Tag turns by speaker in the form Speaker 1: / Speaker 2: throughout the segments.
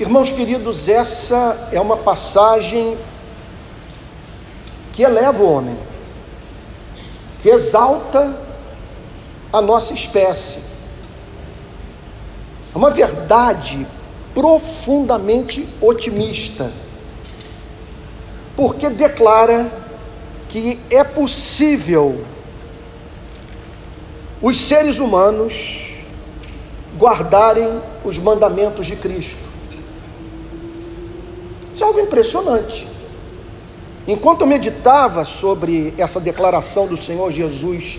Speaker 1: Irmãos queridos, essa é uma passagem que eleva o homem, que exalta a nossa espécie. É uma verdade profundamente otimista, porque declara que é possível os seres humanos guardarem os mandamentos de Cristo. Isso é algo impressionante. Enquanto eu meditava sobre essa declaração do Senhor Jesus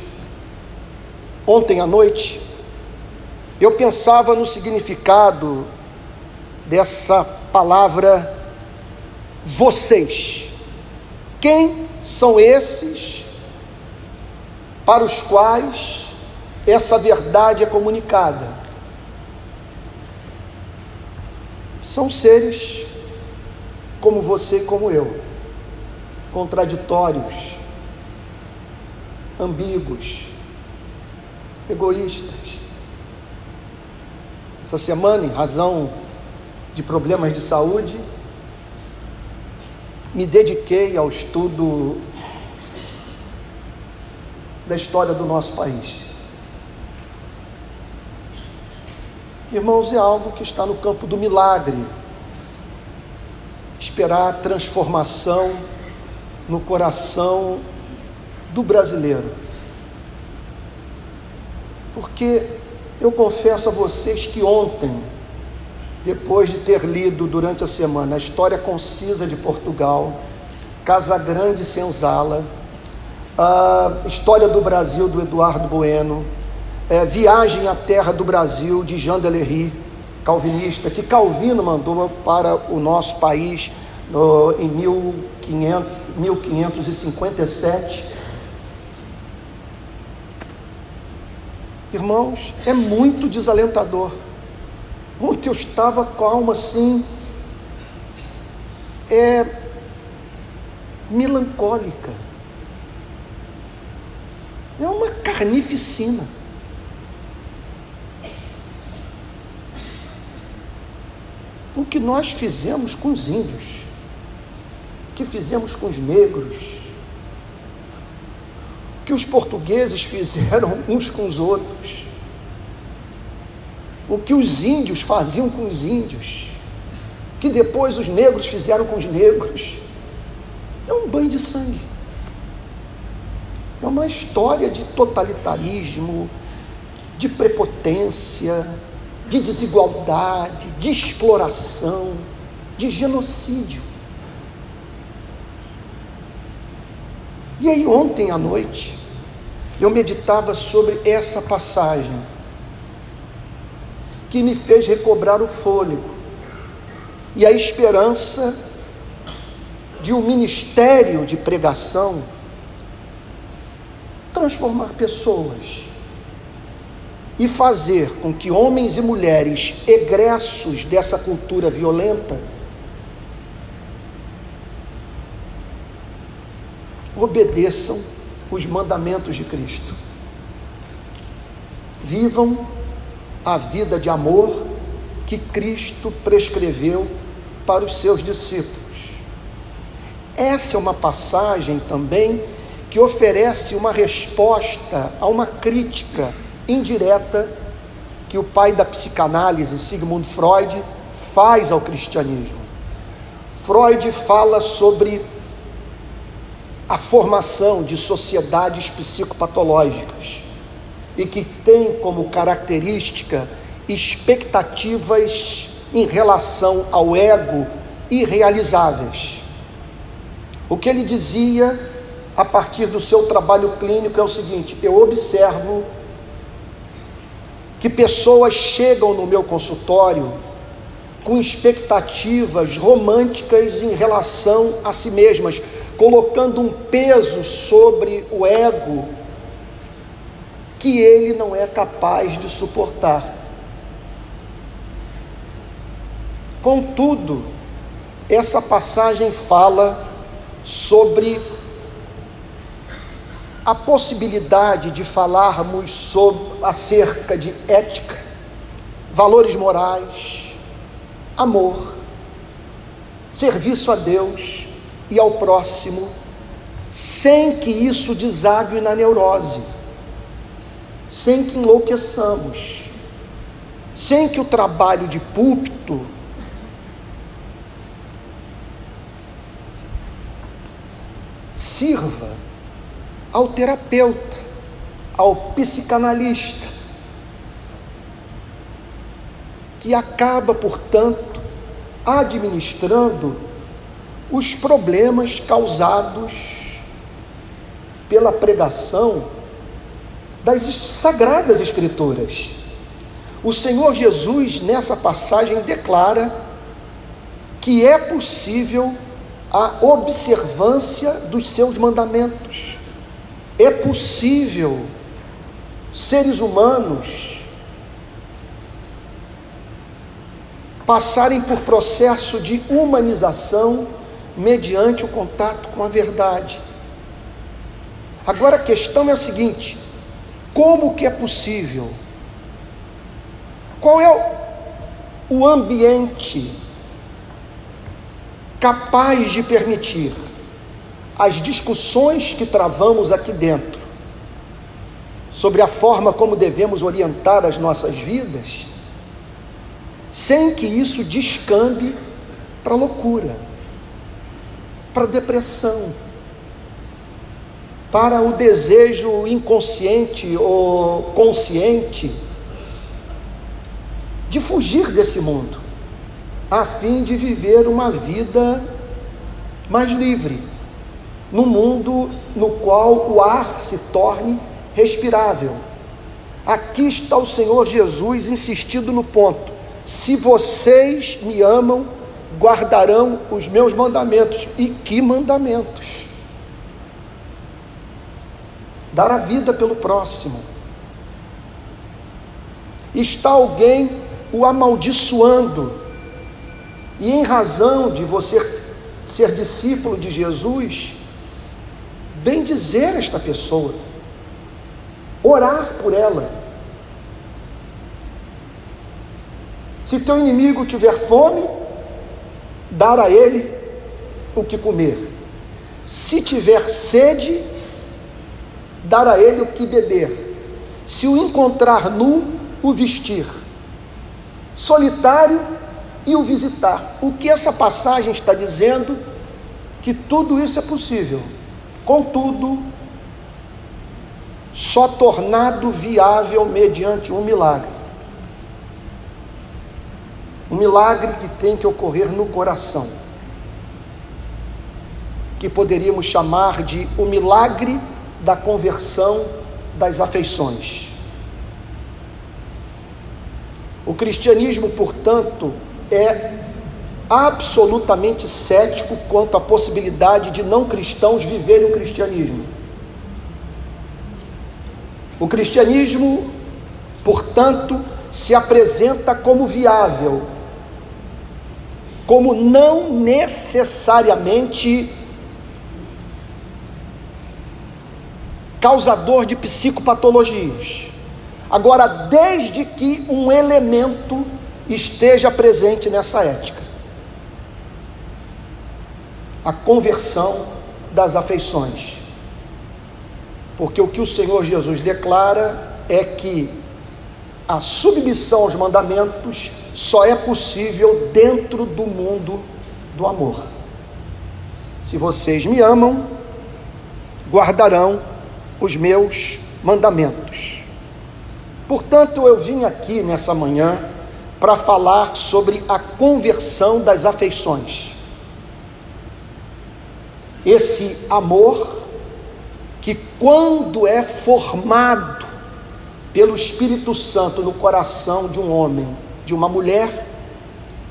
Speaker 1: ontem à noite, eu pensava no significado dessa palavra vocês. Quem são esses para os quais essa verdade é comunicada? São seres como você como eu, contraditórios, ambíguos, egoístas. Essa semana, em razão de problemas de saúde, me dediquei ao estudo da história do nosso país. Irmãos, é algo que está no campo do milagre. Esperar transformação no coração do brasileiro. Porque eu confesso a vocês que ontem, depois de ter lido durante a semana a história concisa de Portugal, Casa Grande Senzala, a história do Brasil do Eduardo Bueno, é, Viagem à Terra do Brasil de Jean Delery, calvinista, que Calvino mandou para o nosso país no, em 1500, 1557. Irmãos, é muito desalentador. Ontem eu estava com a alma assim, é melancólica. É uma carnificina. O que nós fizemos com os índios, que fizemos com os negros, que os portugueses fizeram uns com os outros o que os índios faziam com os índios, que depois os negros fizeram com os negros. É um banho de sangue. É uma história de totalitarismo, de prepotência, de desigualdade, de exploração, de genocídio. E aí, ontem à noite, eu meditava sobre essa passagem que me fez recobrar o fôlego e a esperança de um ministério de pregação transformar pessoas e fazer com que homens e mulheres egressos dessa cultura violenta obedeçam os mandamentos de Cristo. Vivam a vida de amor que Cristo prescreveu para os seus discípulos. Essa é uma passagem também que oferece uma resposta a uma crítica indireta que o pai da psicanálise, Sigmund Freud, faz ao cristianismo. Freud fala sobre a formação de sociedades psicopatológicas e que tem como característica expectativas em relação ao ego irrealizáveis. O que ele dizia a partir do seu trabalho clínico é o seguinte: eu observo que pessoas chegam no meu consultório com expectativas românticas em relação a si mesmas, colocando um peso sobre o ego que ele não é capaz de suportar. Contudo, essa passagem fala sobre a possibilidade de falarmos sobre, acerca de ética, valores morais, amor, serviço a Deus e ao próximo, sem que isso desague na neurose, sem que enlouqueçamos, sem que o trabalho de púlpito sirva ao terapeuta, ao psicanalista, que acaba, portanto, administrando os problemas causados pela pregação das sagradas Escrituras. O Senhor Jesus, nessa passagem, declara que é possível a observância dos seus mandamentos. É possível seres humanos passarem por processo de humanização mediante o contato com a verdade. Agora a questão é a seguinte: como que é possível? Qual é o ambiente capaz de permitir as discussões que travamos aqui dentro sobre a forma como devemos orientar as nossas vidas, sem que isso descambe para loucura, para depressão, para o desejo inconsciente ou consciente de fugir desse mundo a fim de viver uma vida mais livre, num mundo no qual o ar se torne respirável. Aqui está o Senhor Jesus insistindo no ponto: se vocês me amam, guardarão os meus mandamentos. E que mandamentos? Dar a vida pelo próximo. Está alguém o amaldiçoando, e em razão de você ser discípulo de Jesus, bem dizer esta pessoa, orar por ela. Se teu inimigo tiver fome, dar a ele o que comer. Se tiver sede, dar a ele o que beber. Se o encontrar nu, o vestir. Solitário, e o visitar. O que essa passagem está dizendo? Que tudo isso é possível. Contudo, só tornado viável mediante um milagre. Um milagre que tem que ocorrer no coração. Que poderíamos chamar de o milagre da conversão das afeições. O cristianismo, portanto, é absolutamente cético quanto à possibilidade de não cristãos viverem o cristianismo. O cristianismo, portanto, se apresenta como viável, como não necessariamente causador de psicopatologias. Agora, desde que um elemento esteja presente nessa ética. A conversão das afeições. Porque o que o Senhor Jesus declara é que a submissão aos mandamentos só é possível dentro do mundo do amor. Se vocês me amam, guardarão os meus mandamentos. Portanto, eu vim aqui nessa manhã para falar sobre a conversão das afeições. Esse amor que, quando é formado pelo Espírito Santo no coração de um homem, de uma mulher,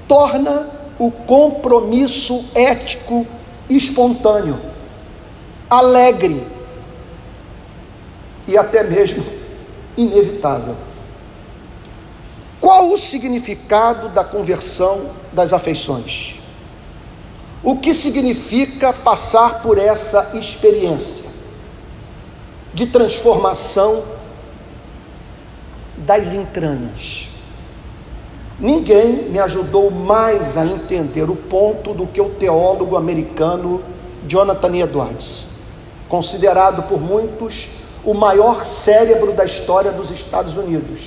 Speaker 1: torna o compromisso ético espontâneo, alegre e até mesmo inevitável. Qual o significado da conversão das afeições? O que significa passar por essa experiência de transformação das entranhas? Ninguém me ajudou mais a entender o ponto do que o teólogo americano Jonathan Edwards, considerado por muitos o maior cérebro da história dos Estados Unidos.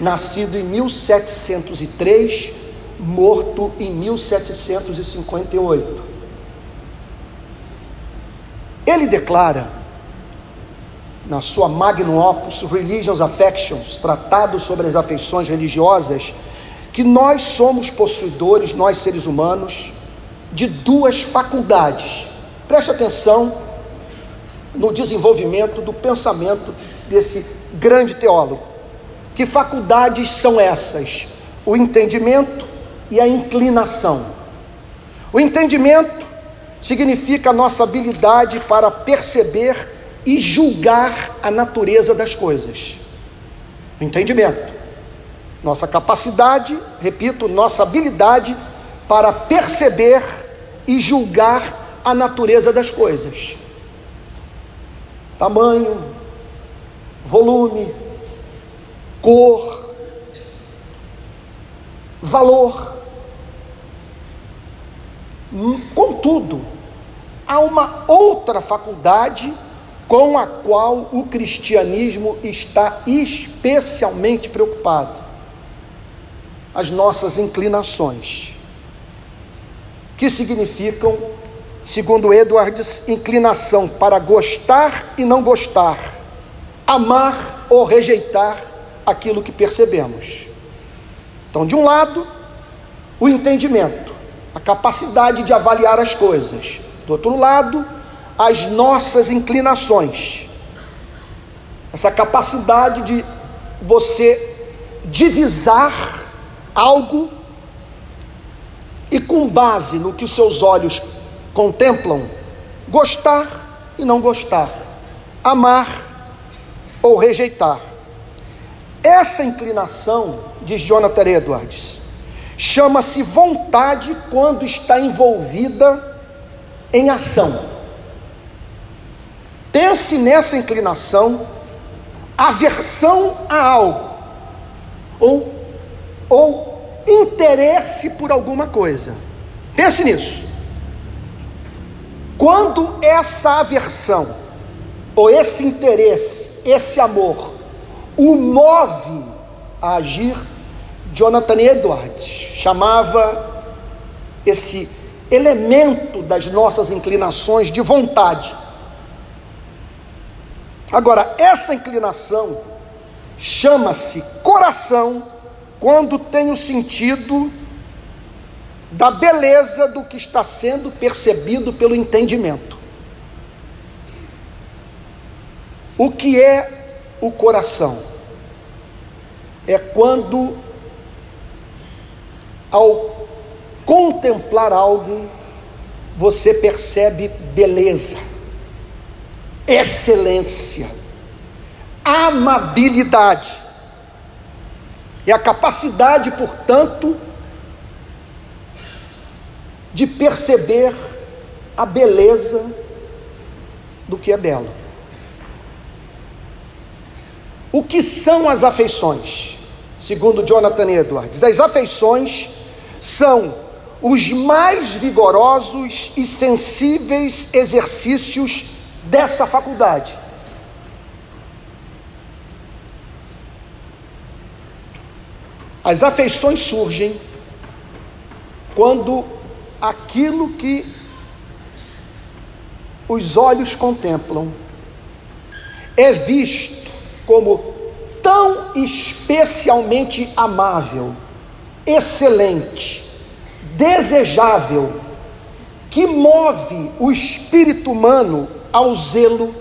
Speaker 1: Nascido em 1703, morto em 1758. Ele declara, na sua magnum opus Religions Affections, tratado sobre as afeições religiosas, que nós somos possuidores, nós seres humanos, de duas faculdades. Preste atenção no desenvolvimento do pensamento desse grande teólogo. Que faculdades são essas? O entendimento e a inclinação. O entendimento significa a nossa habilidade para perceber e julgar a natureza das coisas. O entendimento. Nossa capacidade, repito, nossa habilidade para perceber e julgar a natureza das coisas. Tamanho, volume, cor, valor. Contudo, há uma outra faculdade com a qual o cristianismo está especialmente preocupado: as nossas inclinações, que significam, segundo Edwards, inclinação para gostar e não gostar, amar ou rejeitar aquilo que percebemos. Então, de um lado, o entendimento a capacidade de avaliar as coisas. Do outro lado, as nossas inclinações. Essa capacidade de você divisar algo e com base no que os seus olhos contemplam, gostar e não gostar, amar ou rejeitar. Essa inclinação, diz Jonathan Edwards, chama-se vontade quando está envolvida em ação. Pense nessa inclinação, aversão a algo, ou, ou interesse por alguma coisa. Pense nisso. Quando essa aversão, ou esse interesse, esse amor, o move a agir, Jonathan Edwards chamava esse elemento das nossas inclinações de vontade. Agora, essa inclinação chama-se coração quando tem o sentido da beleza do que está sendo percebido pelo entendimento. O que é o coração? É quando ao contemplar algo, você percebe beleza, excelência, amabilidade. E a capacidade, portanto, de perceber a beleza do que é belo. O que são as afeições? Segundo Jonathan Edwards, as afeições são os mais vigorosos e sensíveis exercícios dessa faculdade. As afeições surgem quando aquilo que os olhos contemplam é visto como tão especialmente amável excelente, desejável, que move o espírito humano ao zelo,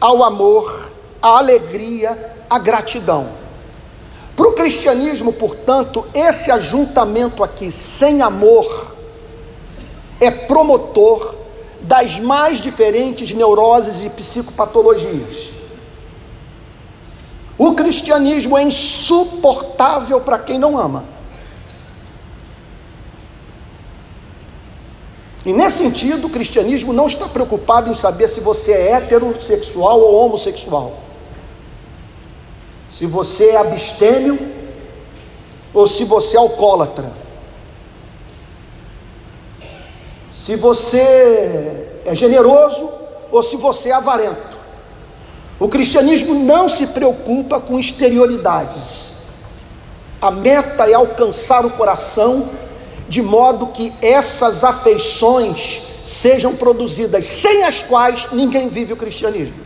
Speaker 1: ao amor, à alegria, à gratidão. Para o cristianismo, portanto, esse ajuntamento aqui, sem amor, é promotor das mais diferentes neuroses e psicopatologias. O cristianismo é insuportável para quem não ama. E nesse sentido, o cristianismo não está preocupado em saber se você é heterossexual ou homossexual. Se você é abstêmio ou se você é alcoólatra. Se você é generoso ou se você é avarento. O cristianismo não se preocupa com exterioridades. A meta é alcançar o coração de modo que essas afeições sejam produzidas, sem as quais ninguém vive o cristianismo.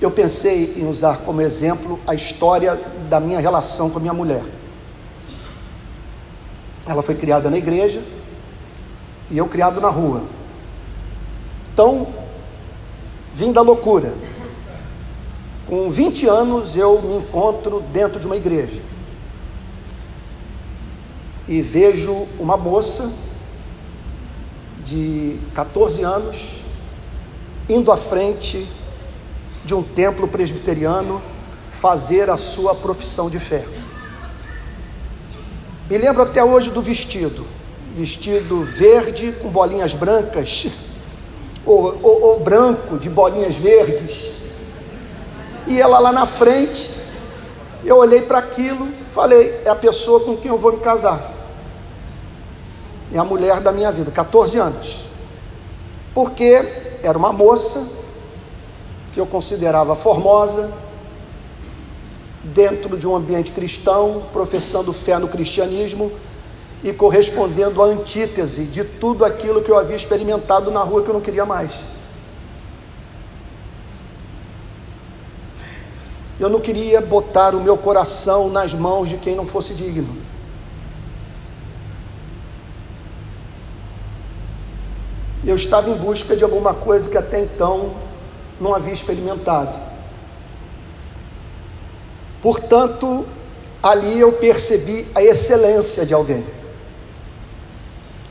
Speaker 1: Eu pensei em usar como exemplo a história da minha relação com a minha mulher. Ela foi criada na igreja e eu criado na rua. Então, vim da loucura. Com 20 anos eu me encontro dentro de uma igreja. E vejo uma moça de 14 anos indo à frente de um templo presbiteriano fazer a sua profissão de fé. Me lembro até hoje do vestido, vestido verde com bolinhas brancas, ou, ou, ou branco de bolinhas verdes e ela lá na frente, eu olhei para aquilo, falei: é a pessoa com quem eu vou me casar. É a mulher da minha vida, 14 anos. Porque era uma moça que eu considerava formosa, dentro de um ambiente cristão, professando fé no cristianismo e correspondendo à antítese de tudo aquilo que eu havia experimentado na rua que eu não queria mais. Eu não queria botar o meu coração nas mãos de quem não fosse digno. Eu estava em busca de alguma coisa que até então não havia experimentado. Portanto, ali eu percebi a excelência de alguém.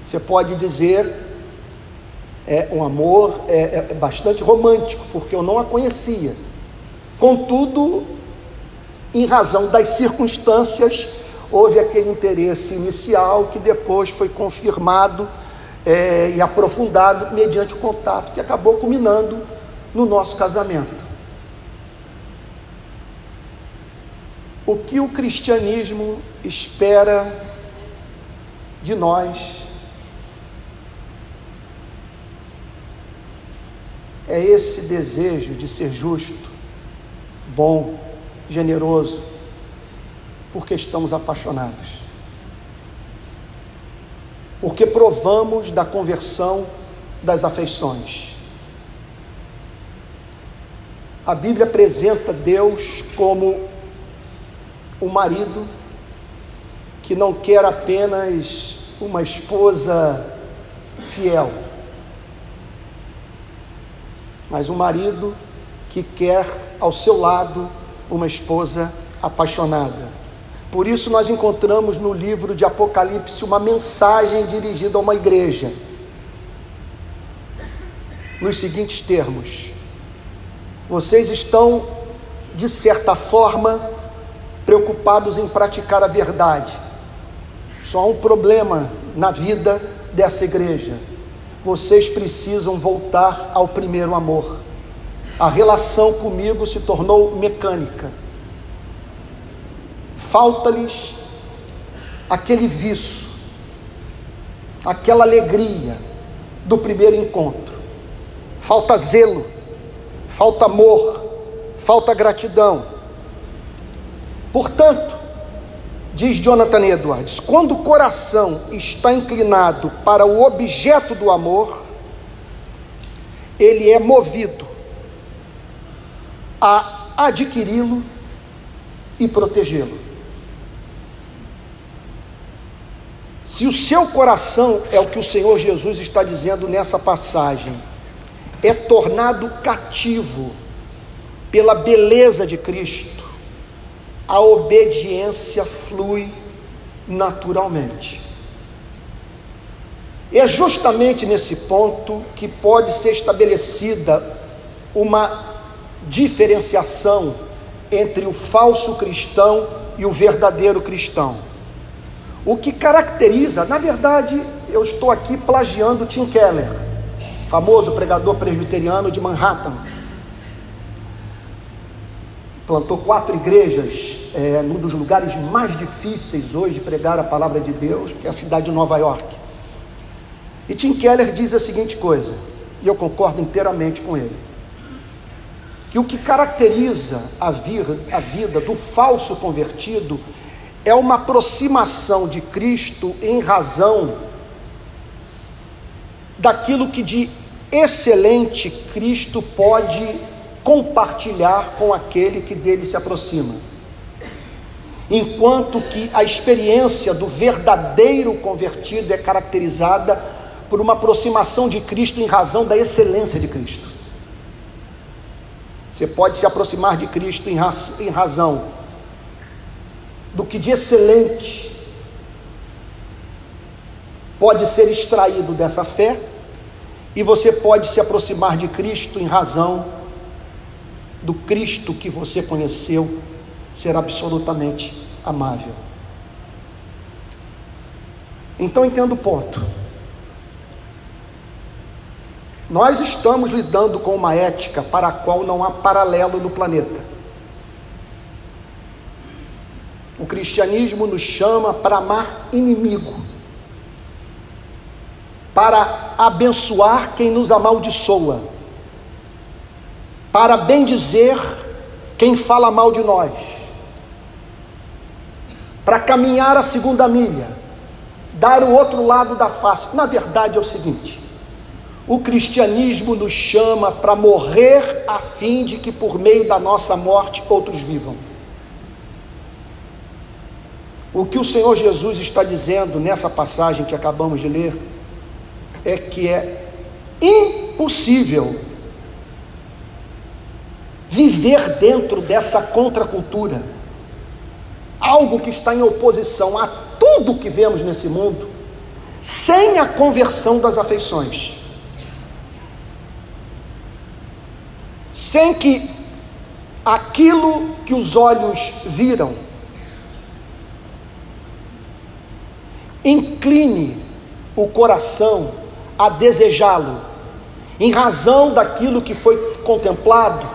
Speaker 1: Você pode dizer, é um amor é, é bastante romântico, porque eu não a conhecia Contudo, em razão das circunstâncias, houve aquele interesse inicial que depois foi confirmado é, e aprofundado mediante o contato, que acabou culminando no nosso casamento. O que o cristianismo espera de nós é esse desejo de ser justo, bom, generoso, porque estamos apaixonados. Porque provamos da conversão das afeições. A Bíblia apresenta Deus como um marido que não quer apenas uma esposa fiel, mas um marido que quer ao seu lado uma esposa apaixonada. Por isso, nós encontramos no livro de Apocalipse uma mensagem dirigida a uma igreja, nos seguintes termos: Vocês estão, de certa forma, preocupados em praticar a verdade. Só há um problema na vida dessa igreja. Vocês precisam voltar ao primeiro amor a relação comigo se tornou mecânica. Falta-lhes aquele vício, aquela alegria do primeiro encontro. Falta zelo, falta amor, falta gratidão. Portanto, diz Jonathan Edwards, quando o coração está inclinado para o objeto do amor, ele é movido a adquiri-lo e protegê-lo. Se o seu coração é o que o Senhor Jesus está dizendo nessa passagem, é tornado cativo pela beleza de Cristo, a obediência flui naturalmente. É justamente nesse ponto que pode ser estabelecida uma diferenciação entre o falso cristão e o verdadeiro cristão. O que caracteriza, na verdade, eu estou aqui plagiando Tim Keller, famoso pregador presbiteriano de Manhattan. plantou quatro igrejas é, num dos lugares mais difíceis hoje de pregar a palavra de Deus, que é a cidade de Nova York. E Tim Keller diz a seguinte coisa, e eu concordo inteiramente com ele: que o que caracteriza a vida, a vida do falso convertido é uma aproximação de Cristo em razão daquilo que de excelente Cristo pode compartilhar com aquele que dele se aproxima. Enquanto que a experiência do verdadeiro convertido é caracterizada por uma aproximação de Cristo em razão da excelência de Cristo. Você pode se aproximar de Cristo em, razão do que de excelente pode ser extraído dessa fé, e você pode se aproximar de Cristo em razão do Cristo que você conheceu ser absolutamente amável. Então entenda o ponto. Nós estamos lidando com uma ética para a qual não há paralelo no planeta. O cristianismo nos chama para amar inimigo, para abençoar quem nos amaldiçoa para bendizer quem fala mal de nós, para caminhar a segunda milha, dar o outro lado da face. Na verdade é o seguinte: o cristianismo nos chama para morrer a fim de que por meio da nossa morte outros vivam. O que o Senhor Jesus está dizendo nessa passagem que acabamos de ler é que é impossível viver dentro dessa contracultura, algo que está em oposição a tudo que vemos nesse mundo, sem a conversão das afeições, sem que aquilo que os olhos viram. Incline o coração a desejá-lo, em razão daquilo que foi contemplado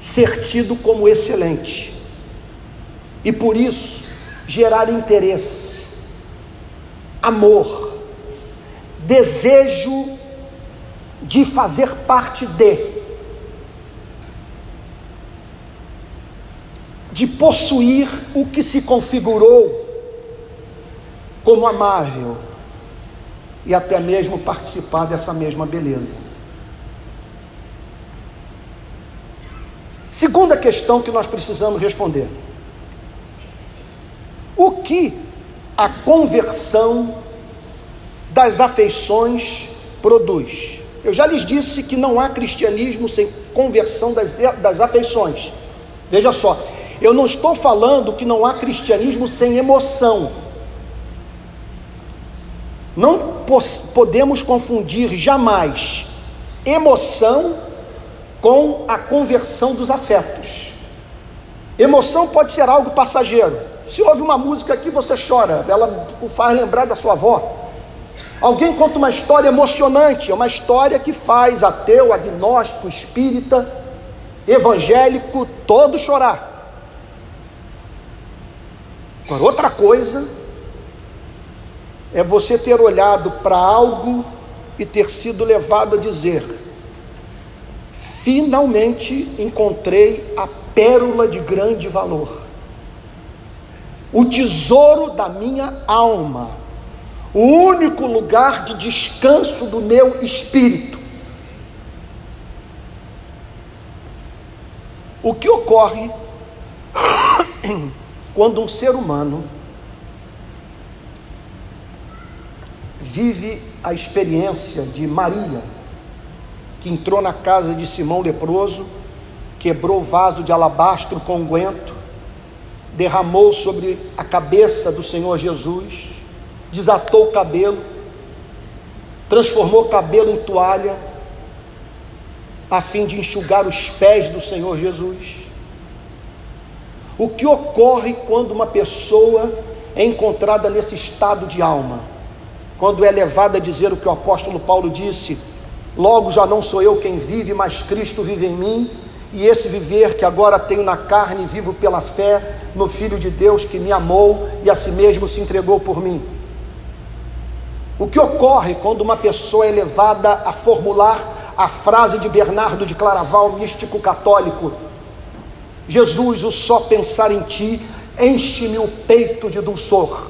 Speaker 1: ser tido como excelente e por isso gerar interesse, amor, desejo de fazer parte de, de possuir o que se configurou como amável e até mesmo participar dessa mesma beleza. Segunda questão que nós precisamos responder: o que a conversão das afeições produz? Eu já lhes disse que não há cristianismo sem conversão das, das afeições. Veja só, eu não estou falando que não há cristianismo sem emoção. Não podemos confundir jamais emoção com a conversão dos afetos. Emoção pode ser algo passageiro. Se ouve uma música aqui, você chora, ela o faz lembrar da sua avó. Alguém conta uma história emocionante, é uma história que faz ateu, agnóstico, espírita, evangélico, todo chorar. Agora, outra coisa é você ter olhado para algo e ter sido levado a dizer: finalmente encontrei a pérola de grande valor, o tesouro da minha alma, o único lugar de descanso do meu espírito. O que ocorre quando um ser humano vive a experiência de Maria? que entrou na casa de Simão leproso, quebrou o vaso de alabastro com unguento, derramou sobre a cabeça do Senhor Jesus, desatou o cabelo, transformou o cabelo em toalha, a fim de enxugar os pés do Senhor Jesus. O que ocorre quando uma pessoa é encontrada nesse estado de alma? Quando é levada a dizer o que o apóstolo Paulo disse: Logo já não sou eu quem vive, mas Cristo vive em mim. e esse viver que agora tenho na carne, vivo pela fé no Filho de Deus que me amou e a si mesmo se entregou por mim. O que ocorre quando uma pessoa é levada a formular a frase de Bernardo de Claraval, místico católico: Jesus, o só pensar em ti enche-me o peito de dulçor.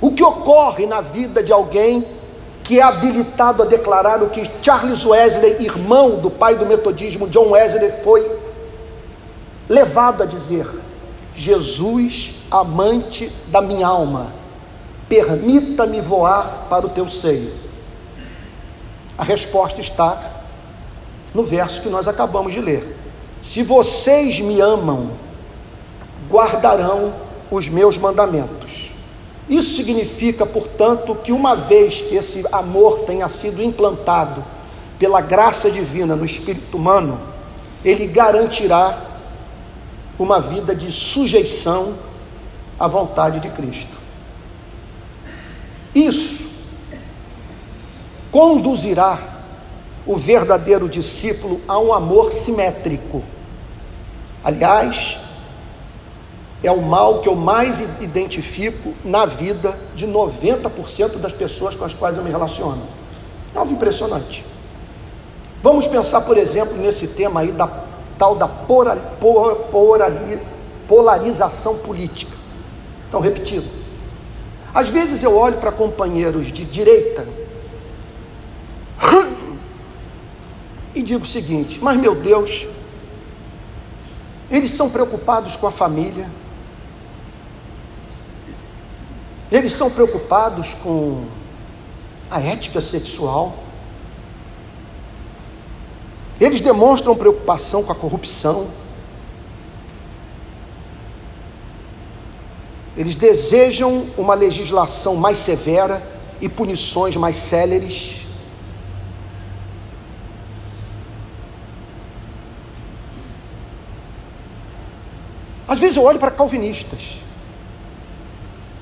Speaker 1: O que ocorre na vida de alguém que é habilitado a declarar o que Charles Wesley, irmão do pai do metodismo, John Wesley, foi levado a dizer: Jesus, amante da minha alma, permita-me voar para o teu seio. A resposta está no verso que nós acabamos de ler. Se vocês me amam, guardarão os meus mandamentos. Isso significa, portanto, que uma vez que esse amor tenha sido implantado pela graça divina no espírito humano, ele garantirá uma vida de sujeição à vontade de Cristo. Isso conduzirá o verdadeiro discípulo a um amor simétrico. Aliás, é o mal que eu mais identifico na vida de 90% das pessoas com as quais eu me relaciono. É algo impressionante. Vamos pensar, por exemplo, nesse tema aí da tal da polarização política. Então, repetindo. Às vezes eu olho para companheiros de direita e digo o seguinte: mas meu Deus, eles são preocupados com a família, eles são preocupados com a ética sexual, eles demonstram preocupação com a corrupção, Eles desejam uma legislação mais severa e punições mais céleres. Às vezes eu olho para calvinistas.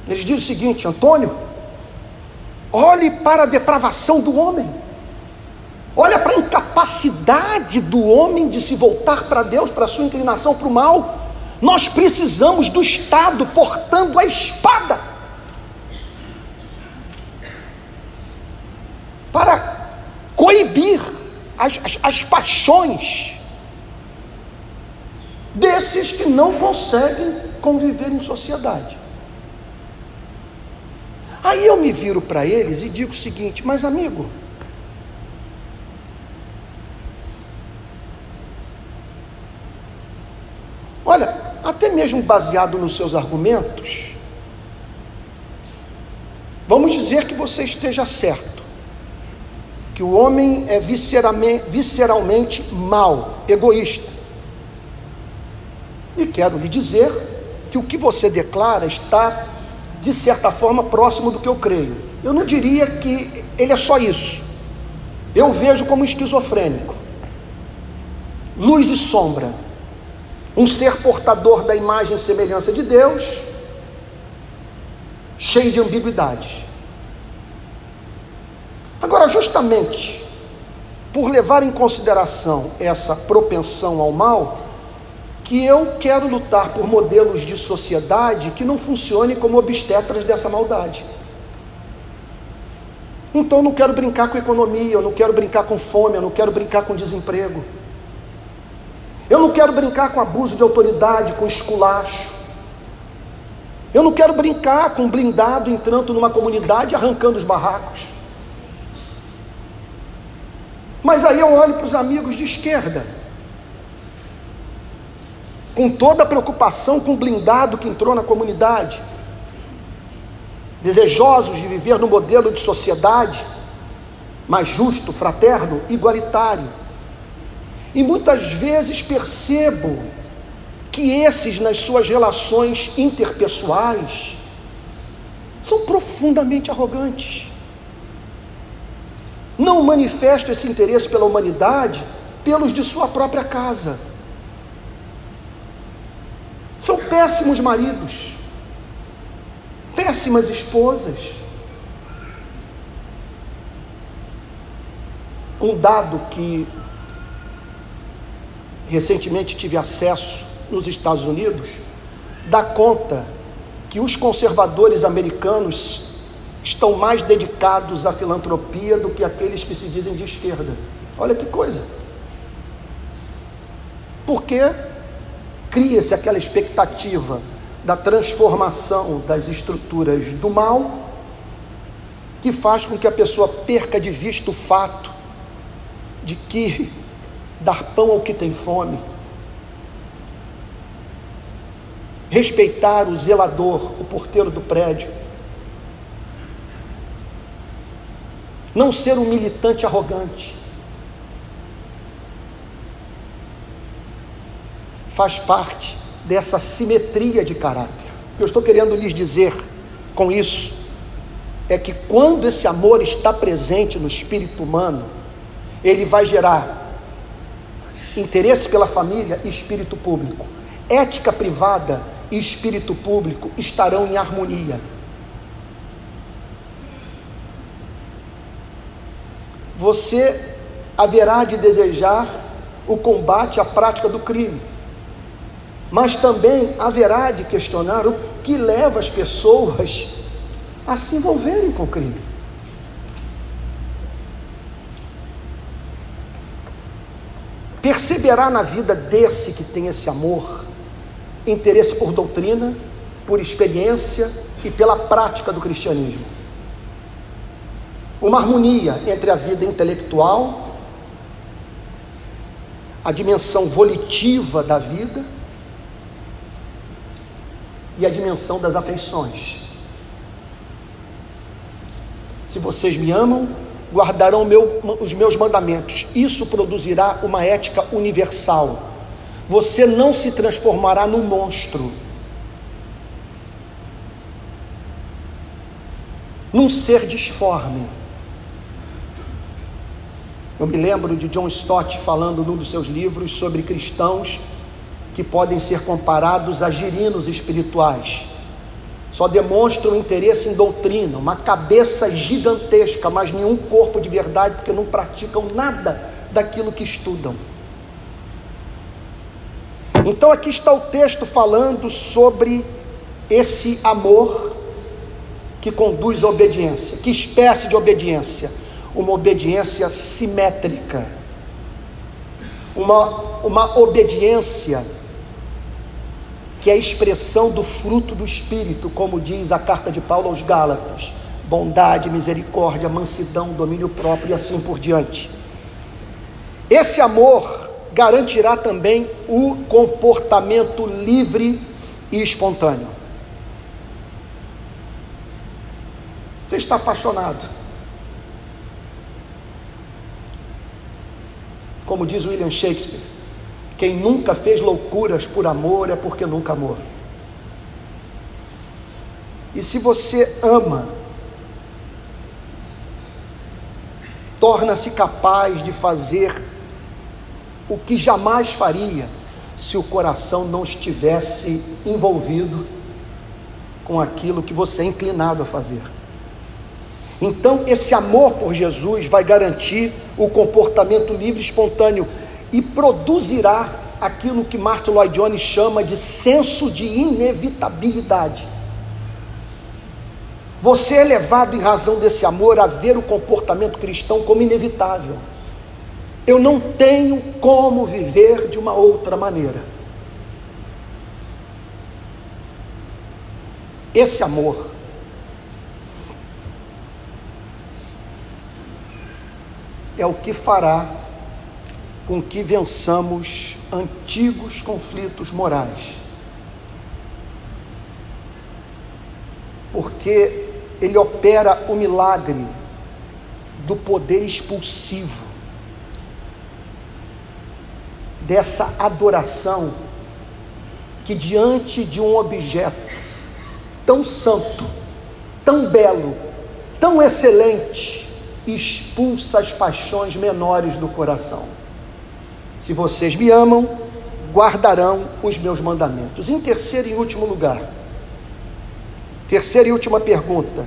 Speaker 1: Eles dizem o seguinte: Antônio, olhe para a depravação do homem. Olha para a incapacidade do homem de se voltar para Deus, para a sua inclinação para o mal. Nós precisamos do Estado portando a espada para coibir as, as, as paixões desses que não conseguem conviver em sociedade. Aí eu me viro para eles e digo o seguinte: mas amigo, olha, até mesmo baseado nos seus argumentos, vamos dizer que você esteja certo, que o homem é visceralmente, mal, egoísta. E quero lhe dizer que o que você declara está, de certa forma, próximo do que eu creio. Eu não diria que ele é só isso. Eu vejo como esquizofrênico. Luz e sombra um ser portador da imagem e semelhança de Deus, cheio de ambiguidade. Agora, justamente por levar em consideração essa propensão ao mal, que eu quero lutar por modelos de sociedade que não funcionem como obstetras dessa maldade. Então, eu não quero brincar com economia, eu não quero brincar com fome, eu não quero brincar com desemprego. Eu não quero brincar com abuso de autoridade, com esculacho. Eu não quero brincar com blindado entrando numa comunidade arrancando os barracos. Mas aí eu olho para os amigos de esquerda, com toda a preocupação com o blindado que entrou na comunidade, desejosos de viver no modelo de sociedade mais justo, fraterno, igualitário e muitas vezes percebo que esses, nas suas relações interpessoais, são profundamente arrogantes. Não manifestam esse interesse pela humanidade pelos de sua própria casa. São péssimos maridos, péssimas esposas. Um dado que recentemente tive acesso nos Estados Unidos, dá conta que os conservadores americanos estão mais dedicados à filantropia do que aqueles que se dizem de esquerda. Olha que coisa. Porque cria-se aquela expectativa da transformação das estruturas do mal, que faz com que a pessoa perca de vista o fato de que dar pão ao que tem fome, respeitar o zelador, o porteiro do prédio, não ser um militante arrogante, faz parte dessa simetria de caráter. O que eu estou querendo lhes dizer com isso é que quando esse amor está presente no espírito humano, ele vai gerar interesse pela família e espírito público. Ética privada e espírito público estarão em harmonia. Você haverá de desejar o combate à prática do crime, mas também haverá de questionar o que leva as pessoas a se envolverem com o crime. Perceberá na vida desse que tem esse amor interesse por doutrina, por experiência e pela prática do cristianismo. Uma harmonia entre a vida intelectual, a dimensão volitiva da vida e a dimensão das afeições. Se vocês me amam, guardarão meu, os meus mandamentos. Isso produzirá uma ética universal você não se transformará num monstro, num ser disforme. Eu me lembro de John Stott falando num dos seus livros sobre cristãos que podem ser comparados a girinos espirituais. Só demonstram interesse em doutrina, uma cabeça gigantesca, mas nenhum corpo de verdade, porque não praticam nada daquilo que estudam. Então aqui está o texto falando sobre esse amor que conduz à obediência. Que espécie de obediência? Uma obediência simétrica. Uma, uma obediência que é a expressão do fruto do Espírito, como diz a carta de Paulo aos Gálatas: bondade, misericórdia, mansidão, domínio próprio e assim por diante. Esse amor garantirá também o comportamento livre e espontâneo. Você está apaixonado. Como diz William Shakespeare, quem nunca fez loucuras por amor é porque nunca amou. E se você ama, torna-se capaz de fazer o que jamais faria se o coração não estivesse envolvido com aquilo que você é inclinado a fazer. Então, esse amor por Jesus vai garantir o comportamento livre e espontâneo e produzirá aquilo que Martin Lloyd Jones chama de senso de inevitabilidade. Você é levado, em razão desse amor, a ver o comportamento cristão como inevitável. Eu não tenho como viver de uma outra maneira. Esse amor é o que fará com que vençamos antigos conflitos morais. Porque ele opera o milagre do poder expulsivo dessa adoração que diante de um objeto tão santo, tão belo, tão excelente, expulsa as paixões menores do coração. Se vocês me amam, guardarão os meus mandamentos. Em terceiro e último lugar, terceira e última pergunta: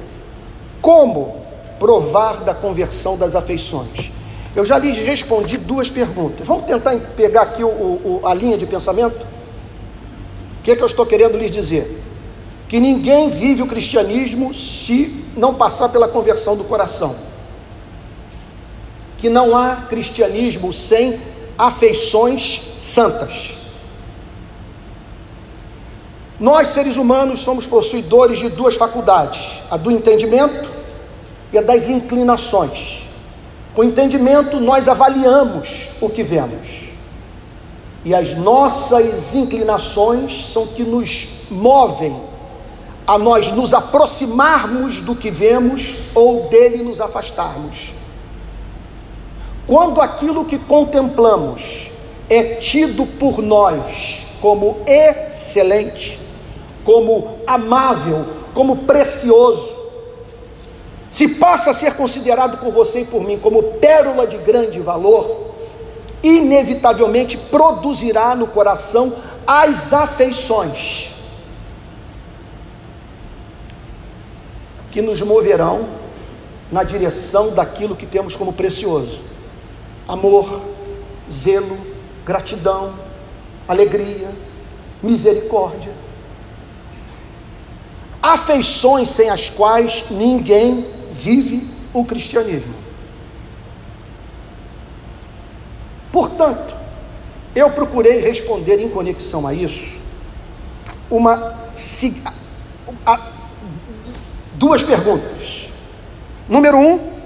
Speaker 1: como provar da conversão das afeições? Eu já lhes respondi duas perguntas. Vamos tentar pegar aqui o, o, a linha de pensamento? O que, é que eu estou querendo lhes dizer? Que ninguém vive o cristianismo se não passar pela conversão do coração. Que não há cristianismo sem afeições santas. Nós, seres humanos, somos possuidores de duas faculdades: a do entendimento e a das inclinações. Com entendimento, nós avaliamos o que vemos, e as nossas inclinações são que nos movem a nós nos aproximarmos do que vemos ou dele nos afastarmos. Quando aquilo que contemplamos é tido por nós como excelente, como amável, como precioso, se passa a ser considerado por você e por mim como pérola de grande valor, inevitavelmente produzirá no coração as afeições que nos moverão na direção daquilo que temos como precioso: amor, zelo, gratidão, alegria, misericórdia. Afeições sem as quais ninguém vive o cristianismo. Portanto, eu procurei responder em conexão a isso uma duas perguntas. Número um,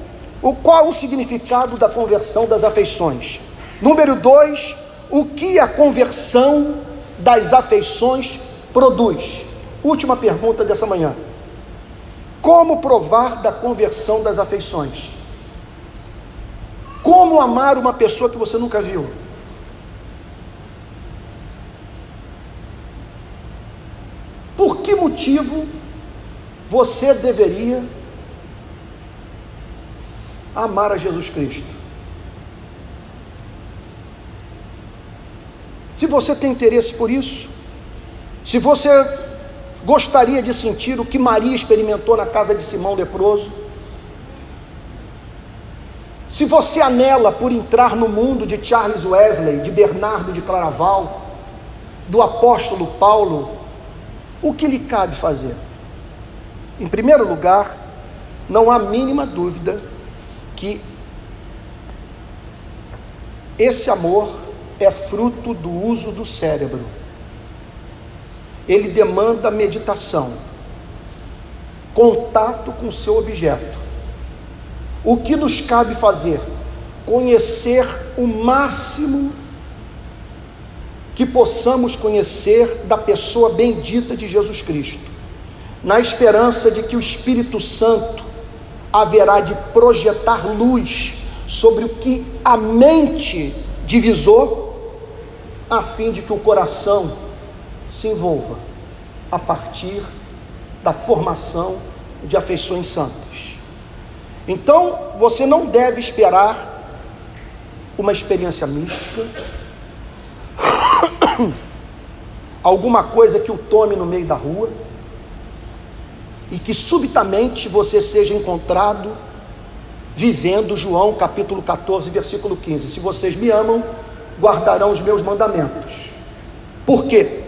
Speaker 1: o qual o significado da conversão das afeições? Número dois, o que a conversão das afeições produz? Última pergunta dessa manhã. Como provar da conversão das afeições? Como amar uma pessoa que você nunca viu? Por que motivo você deveria amar a Jesus Cristo? Se você tem interesse por isso, se você Gostaria de sentir o que Maria experimentou na casa de Simão leproso? Se você anela por entrar no mundo de Charles Wesley, de Bernardo de Claraval, do apóstolo Paulo, o que lhe cabe fazer? Em primeiro lugar, não há mínima dúvida que esse amor é fruto do uso do cérebro ele demanda meditação, contato com o seu objeto. O que nos cabe fazer? Conhecer o máximo que possamos conhecer da pessoa bendita de Jesus Cristo, na esperança de que o Espírito Santo haverá de projetar luz sobre o que a mente divisou, a fim de que o coração se envolva a partir da formação de afeições santas. Então, você não deve esperar uma experiência mística, alguma coisa que o tome no meio da rua, e que subitamente você seja encontrado vivendo João capítulo 14, versículo 15: Se vocês me amam, guardarão os meus mandamentos. Por quê?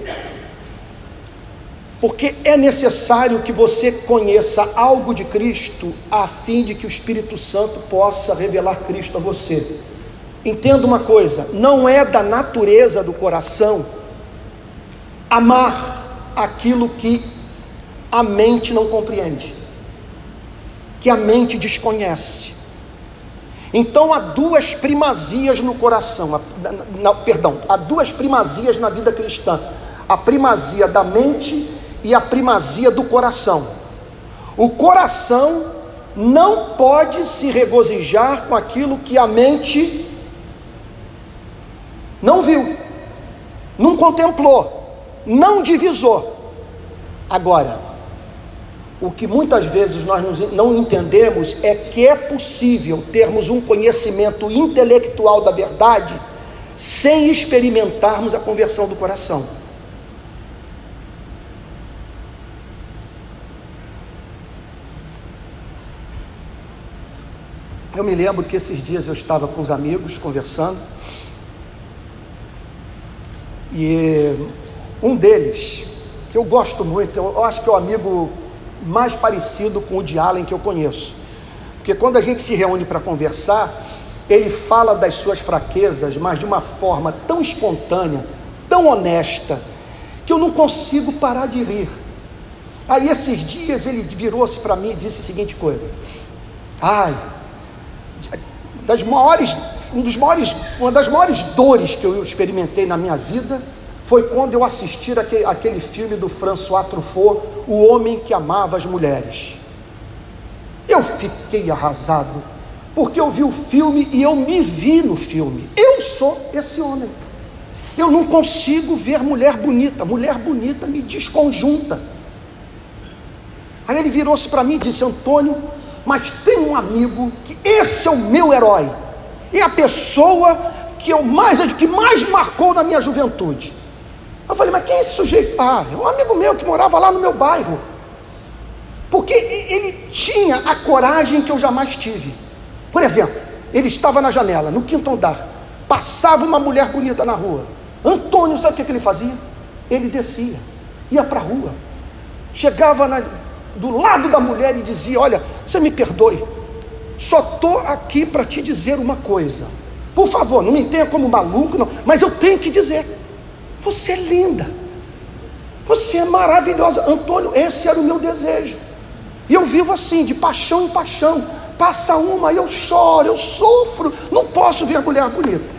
Speaker 1: porque é necessário que você conheça algo de Cristo, a fim de que o Espírito Santo possa revelar Cristo a você. Entenda uma coisa: não é da natureza do coração amar aquilo que a mente não compreende, que a mente desconhece. Então há duas primazias no coração, perdão, há duas primazias na vida cristã: a primazia da mente e a primazia do coração. O coração não pode se regozijar com aquilo que a mente não viu, não contemplou, não divisou. Agora, o que muitas vezes nós não entendemos é que é possível termos um conhecimento intelectual da verdade sem experimentarmos a conversão do coração. Eu me lembro que esses dias eu estava com os amigos conversando e um deles, que eu gosto muito, eu acho que é o amigo mais parecido com o de Allen que eu conheço, porque quando a gente se reúne para conversar, ele fala das suas fraquezas, mas de uma forma tão espontânea, tão honesta, que eu não consigo parar de rir. Aí esses dias ele virou-se para mim e disse a seguinte coisa: Ai, das maiores, um dos maiores, uma das maiores dores que eu experimentei na minha vida foi quando eu assisti aquele, aquele filme do François Truffaut, O Homem que Amava as Mulheres. Eu fiquei arrasado, porque eu vi o filme e eu me vi no filme. Eu sou esse homem. Eu não consigo ver mulher bonita. Mulher bonita me desconjunta. Aí ele virou-se para mim e disse: Antônio, mas tem um amigo que esse é o meu herói. É a pessoa que eu mais que mais marcou na minha juventude. Eu falei, mas quem é esse sujeito? Ah, é um amigo meu que morava lá no meu bairro. Porque ele tinha a coragem que eu jamais tive. Por exemplo, ele estava na janela, no quinto andar, passava uma mulher bonita na rua. Antônio, sabe o que ele fazia? Ele descia, ia para a rua, chegava na, do lado da mulher e dizia: Olha, você me perdoe, só estou aqui para te dizer uma coisa. Por favor, não me entenda como maluco, não, mas eu tenho que dizer: Você é linda, você é maravilhosa. Antônio, esse era o meu desejo. E eu vivo assim, de paixão em paixão. Passa uma eu choro, eu sofro, não posso ver a mulher bonita.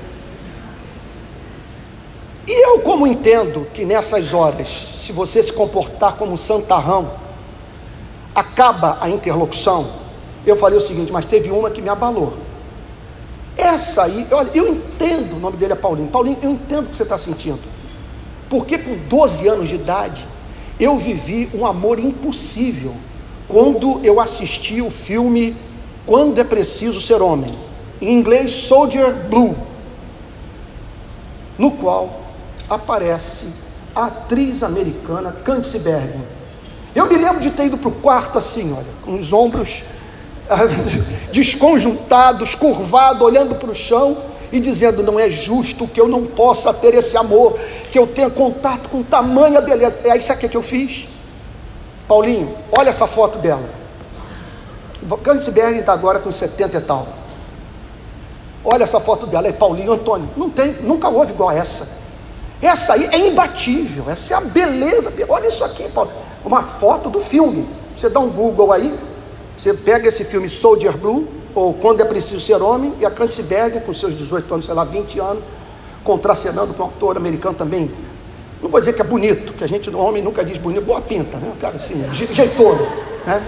Speaker 1: E eu, como entendo que nessas horas, se você se comportar como santarrão, acaba a interlocução, eu falei o seguinte, mas teve uma que me abalou. Essa aí, olha, eu entendo, o nome dele é Paulinho. Paulinho, eu entendo o que você está sentindo. Porque com 12 anos de idade, eu vivi um amor impossível quando eu assisti o filme Quando é Preciso Ser Homem, em inglês Soldier Blue, no qual aparece a atriz americana Candice Bergen eu me lembro de ter ido para o quarto assim, olha, com os ombros desconjuntados, curvado, olhando para o chão e dizendo: Não é justo que eu não possa ter esse amor, que eu tenha contato com tamanha beleza. É isso aqui que eu fiz. Paulinho, olha essa foto dela. Candice está agora com 70 e tal. Olha essa foto dela, é Paulinho Antônio. Não tem, nunca houve igual a essa. Essa aí é imbatível, essa é a beleza. Olha isso aqui, Paulo uma foto do filme. Você dá um Google aí, você pega esse filme Soldier Blue, ou Quando é Preciso Ser Homem, e a Candice Berger, com seus 18 anos, sei lá, 20 anos, contracenando com um ator americano também. Não vou dizer que é bonito, que a gente, o homem, nunca diz bonito, boa pinta, né? Um cara assim, jeitoso, né?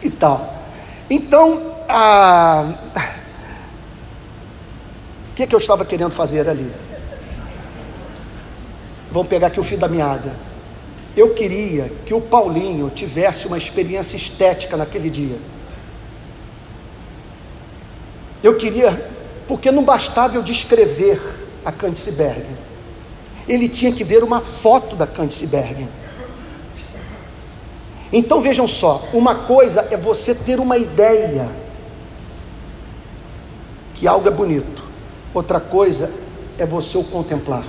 Speaker 1: E tal. Então, a... o que, é que eu estava querendo fazer ali? Vamos pegar aqui o fio da meada. Eu queria que o Paulinho tivesse uma experiência estética naquele dia. Eu queria, porque não bastava eu descrever a Candice Bergen. Ele tinha que ver uma foto da Candice Bergen. Então vejam só, uma coisa é você ter uma ideia que algo é bonito. Outra coisa é você o contemplar.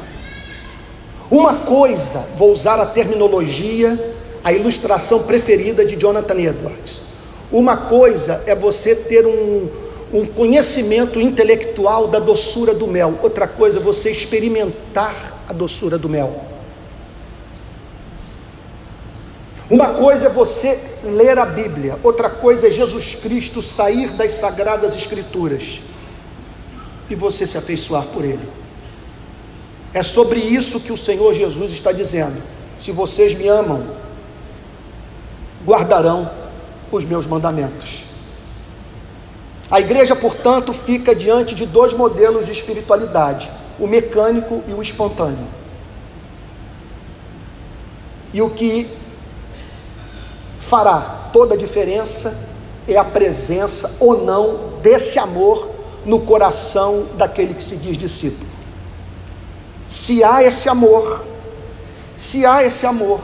Speaker 1: Uma coisa, vou usar a terminologia, a ilustração preferida de Jonathan Edwards. Uma coisa é você ter um, um conhecimento intelectual da doçura do mel, outra coisa é você experimentar a doçura do mel. Uma coisa é você ler a Bíblia, outra coisa é Jesus Cristo sair das sagradas Escrituras e você se afeiçoar por Ele. É sobre isso que o Senhor Jesus está dizendo. Se vocês me amam, guardarão os meus mandamentos. A igreja, portanto, fica diante de dois modelos de espiritualidade: o mecânico e o espontâneo. E o que fará toda a diferença é a presença ou não desse amor no coração daquele que se diz discípulo. Se há esse amor, se há esse amor,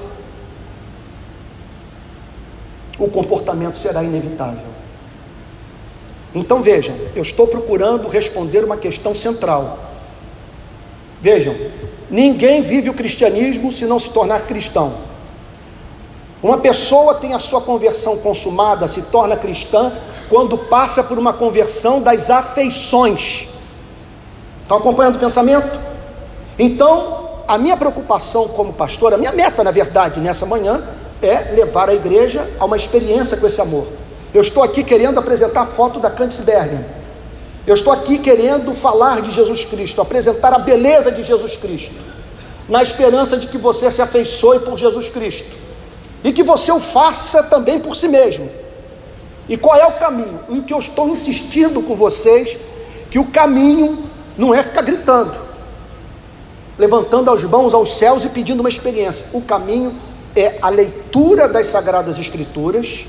Speaker 1: o comportamento será inevitável. Então vejam, eu estou procurando responder uma questão central. Vejam, ninguém vive o cristianismo se não se tornar cristão. Uma pessoa tem a sua conversão consumada, se torna cristã, quando passa por uma conversão das afeições. Estão acompanhando o pensamento? Então, a minha preocupação como pastor, a minha meta, na verdade, nessa manhã, é levar a igreja a uma experiência com esse amor. Eu estou aqui querendo apresentar a foto da Kantzberger. Eu estou aqui querendo falar de Jesus Cristo, apresentar a beleza de Jesus Cristo, na esperança de que você se afeiçoe por Jesus Cristo e que você o faça também por si mesmo. E qual é o caminho? E o que eu estou insistindo com vocês, que o caminho não é ficar gritando, levantando as mãos aos céus e pedindo uma experiência. O caminho é a leitura das Sagradas Escrituras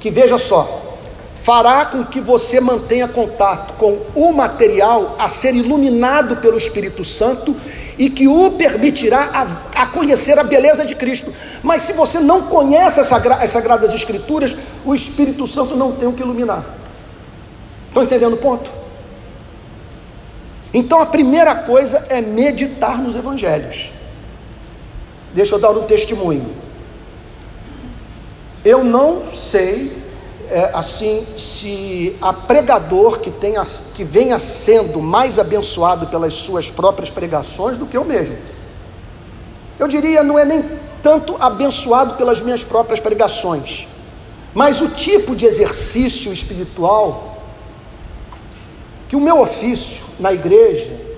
Speaker 1: que veja só, fará com que você mantenha contato com o material a ser iluminado pelo Espírito Santo e que o permitirá a, a conhecer a beleza de Cristo. Mas se você não conhece as, as Sagradas Escrituras, o Espírito Santo não tem o que iluminar. Estão entendendo o ponto? Então a primeira coisa é meditar nos Evangelhos. Deixa eu dar um testemunho. Eu não sei, é, assim, se a pregador que, tenha, que venha sendo mais abençoado pelas suas próprias pregações do que eu mesmo. Eu diria, não é nem tanto abençoado pelas minhas próprias pregações, mas o tipo de exercício espiritual que o meu ofício na igreja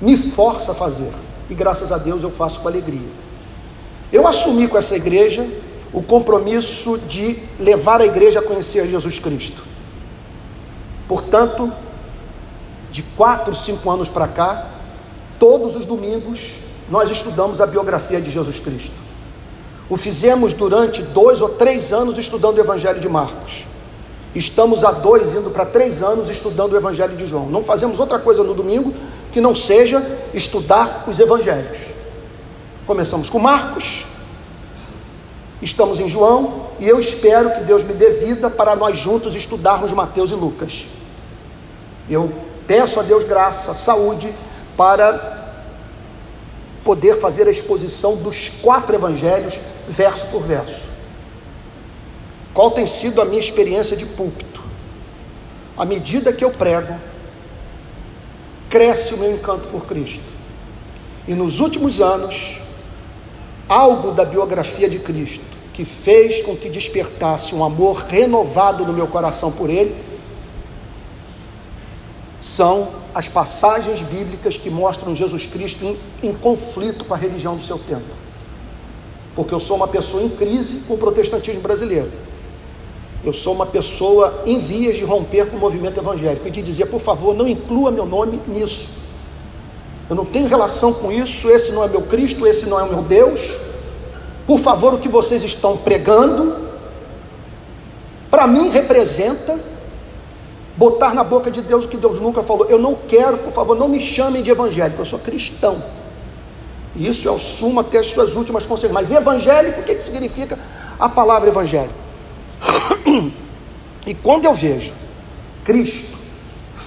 Speaker 1: me força a fazer, e graças a Deus eu faço com alegria. Eu assumi com essa igreja o compromisso de levar a igreja a conhecer Jesus Cristo. Portanto, de quatro, cinco anos para cá, todos os domingos nós estudamos a biografia de Jesus Cristo. O fizemos durante dois ou três anos estudando o Evangelho de Marcos. Estamos há dois, indo para três anos, estudando o Evangelho de João. Não fazemos outra coisa no domingo que não seja estudar os Evangelhos. Começamos com Marcos, estamos em João, e eu espero que Deus me dê vida para nós juntos estudarmos Mateus e Lucas. Eu peço a Deus graça, saúde, para poder fazer a exposição dos quatro evangelhos, verso por verso. Qual tem sido a minha experiência de púlpito? À medida que eu prego, cresce o meu encanto por Cristo. E nos últimos anos, algo da biografia de Cristo que fez com que despertasse um amor renovado no meu coração por Ele, são as passagens bíblicas que mostram Jesus Cristo em, em, conflito com a religião do seu tempo. Porque eu sou uma pessoa em crise com o protestantismo brasileiro. Eu sou uma pessoa em vias de romper com o movimento evangélico e de dizer, por favor, não inclua meu nome nisso. Eu não tenho relação com isso, esse não é meu Cristo, esse não é o meu Deus. Por favor, o que vocês estão pregando, para mim representa botar na boca de Deus o que Deus nunca falou. Eu não quero, por favor, não me chamem de evangélico, eu sou cristão. Isso é o sumo até as suas últimas consequências. Mas evangélico, o que, que significa a palavra evangélico? E quando eu vejo Cristo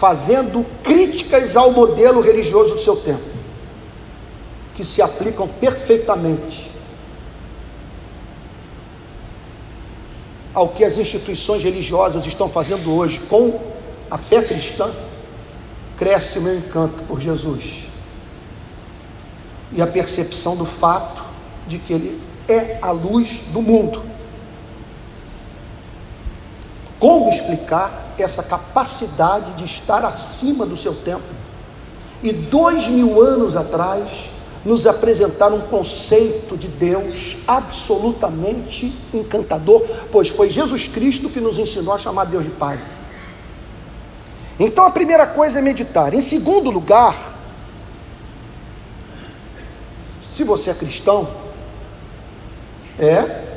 Speaker 1: fazendo críticas ao modelo religioso do seu tempo, que se aplicam perfeitamente ao que as instituições religiosas estão fazendo hoje com a fé cristã, cresce o meu encanto por Jesus e a percepção do fato de que Ele é a luz do mundo. Como explicar essa capacidade de estar acima do seu tempo? E dois mil anos atrás, nos apresentar um conceito de Deus absolutamente encantador, pois foi Jesus Cristo que nos ensinou a chamar Deus de Pai. Então a primeira coisa é meditar. Em segundo lugar, se você é cristão, é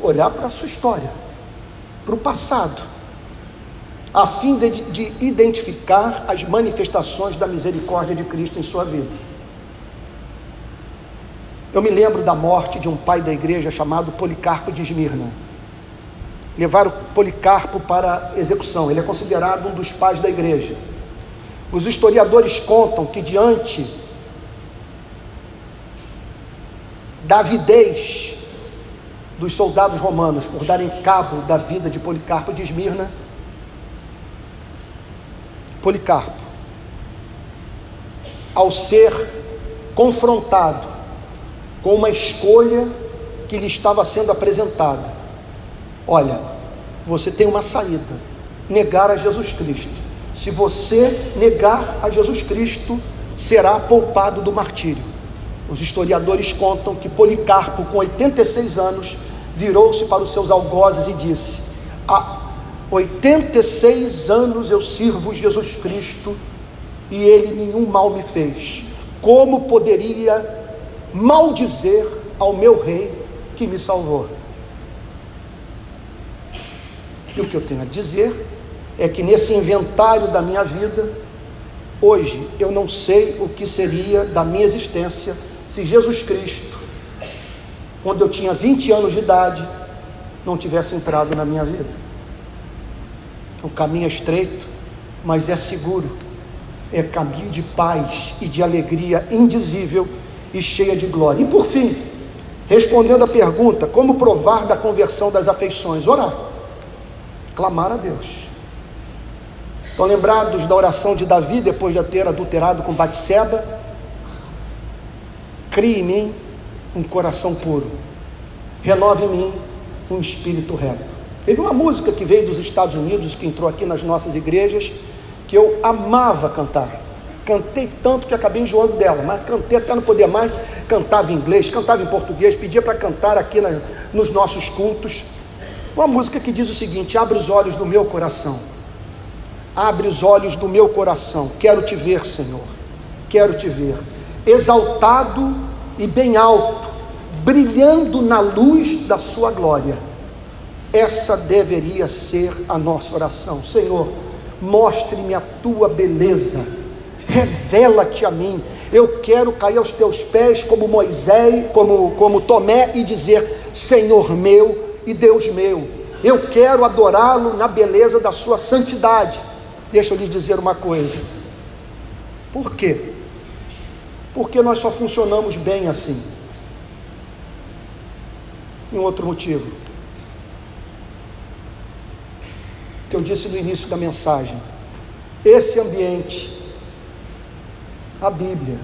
Speaker 1: olhar para a sua história para o passado, a fim de, de identificar as manifestações da misericórdia de Cristo em sua vida. Eu me lembro da morte de um pai da igreja chamado Policarpo de Esmirna. levaram Policarpo para execução. Ele é considerado um dos pais da igreja. Os historiadores contam que diante da avidez dos soldados romanos por darem cabo da vida de Policarpo de Esmirna, Policarpo, ao ser confrontado com uma escolha que lhe estava sendo apresentada, olha, você tem uma saída: negar a Jesus Cristo. Se você negar a Jesus Cristo, será poupado do martírio. Os historiadores contam que Policarpo, com 86 anos, virou-se para os seus algozes e disse: Há 86 anos eu sirvo Jesus Cristo e ele nenhum mal me fez. Como poderia maldizer ao meu rei que me salvou? E o que eu tenho a dizer é que nesse inventário da minha vida, hoje eu não sei o que seria da minha existência se Jesus Cristo, quando eu tinha 20 anos de idade, não tivesse entrado na minha vida. O caminho é estreito, mas é seguro. É caminho de paz e de alegria indizível e cheia de glória. E por fim, respondendo à pergunta: como provar da conversão das afeições? Orar, clamar a Deus. Estão lembrados da oração de Davi depois de ter adulterado com Batseba? Crie em mim um coração puro, renove em mim um espírito reto. Teve uma música que veio dos Estados Unidos, que entrou aqui nas nossas igrejas, que eu amava cantar. Cantei tanto que acabei enjoando dela, mas cantei até não poder mais. Cantava em inglês, cantava em português, pedia para cantar aqui na, nos nossos cultos. Uma música que diz o seguinte: Abre os olhos do meu coração, abre os olhos do meu coração, quero te ver, Senhor, quero te ver exaltado e bem alto, brilhando na luz da sua glória. Essa deveria ser a nossa oração. Senhor, mostre-me a tua beleza, revela-te a mim. Eu quero cair aos teus pés como Moisés, como, como Tomé e dizer: Senhor meu e Deus meu. Eu quero adorá-lo na beleza da sua santidade. Deixa eu lhe dizer uma coisa. Por quê? Porque nós só funcionamos bem assim. E um outro motivo. Que eu disse no início da mensagem. Esse ambiente, a Bíblia,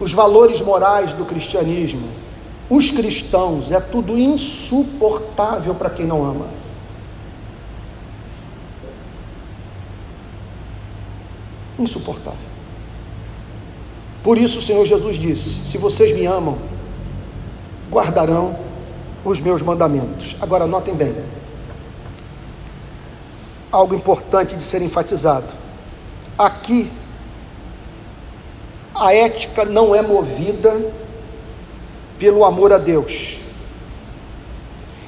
Speaker 1: os valores morais do cristianismo, os cristãos, é tudo insuportável para quem não ama. Insuportável. Por isso o Senhor Jesus disse: Se vocês me amam, guardarão os meus mandamentos. Agora notem bem. Algo importante de ser enfatizado. Aqui a ética não é movida pelo amor a Deus.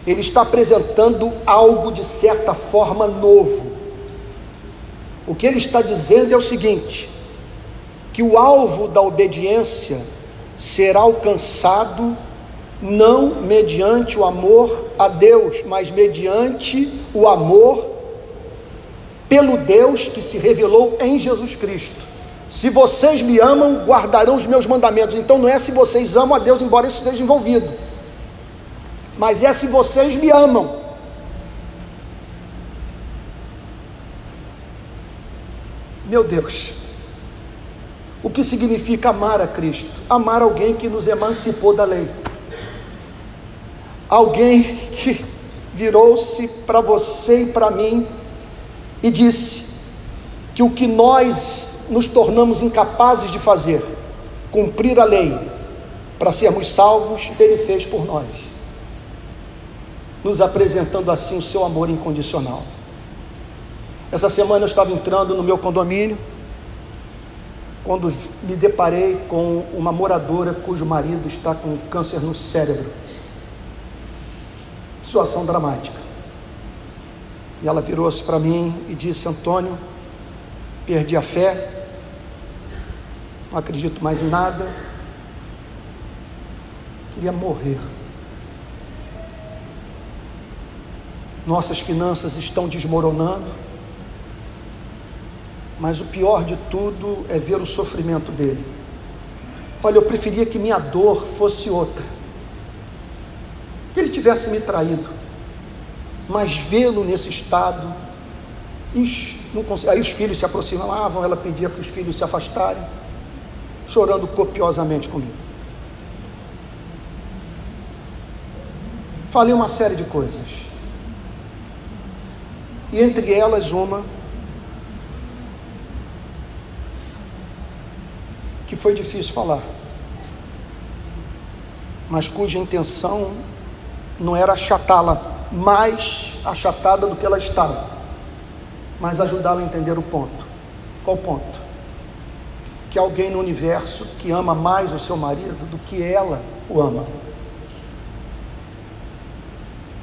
Speaker 1: Ele está apresentando algo de certa forma novo. O que ele está dizendo é o seguinte: que o alvo da obediência será alcançado não mediante o amor a Deus, mas mediante o amor pelo Deus que se revelou em Jesus Cristo. Se vocês me amam, guardarão os meus mandamentos. Então não é se vocês amam a Deus, embora isso esteja envolvido, mas é se vocês me amam. Meu Deus. O que significa amar a Cristo? Amar alguém que nos emancipou da lei. Alguém que virou-se para você e para mim e disse que o que nós nos tornamos incapazes de fazer, cumprir a lei, para sermos salvos, Ele fez por nós, nos apresentando assim o seu amor incondicional. Essa semana eu estava entrando no meu condomínio quando me deparei com uma moradora cujo marido está com câncer no cérebro. Situação dramática. E ela virou-se para mim e disse: Antônio, perdi a fé, não acredito mais em nada, queria morrer. nossas finanças estão desmoronando, mas o pior de tudo é ver o sofrimento dele. Olha, eu preferia que minha dor fosse outra, que ele tivesse me traído, mas vê-lo nesse estado, ixi, aí os filhos se aproximavam, ela pedia para os filhos se afastarem, chorando copiosamente comigo. Falei uma série de coisas. E entre elas uma que foi difícil falar, mas cuja intenção não era achatá-la mais achatada do que ela estava, mas ajudá-la a entender o ponto. Qual ponto? Que alguém no universo que ama mais o seu marido do que ela o ama.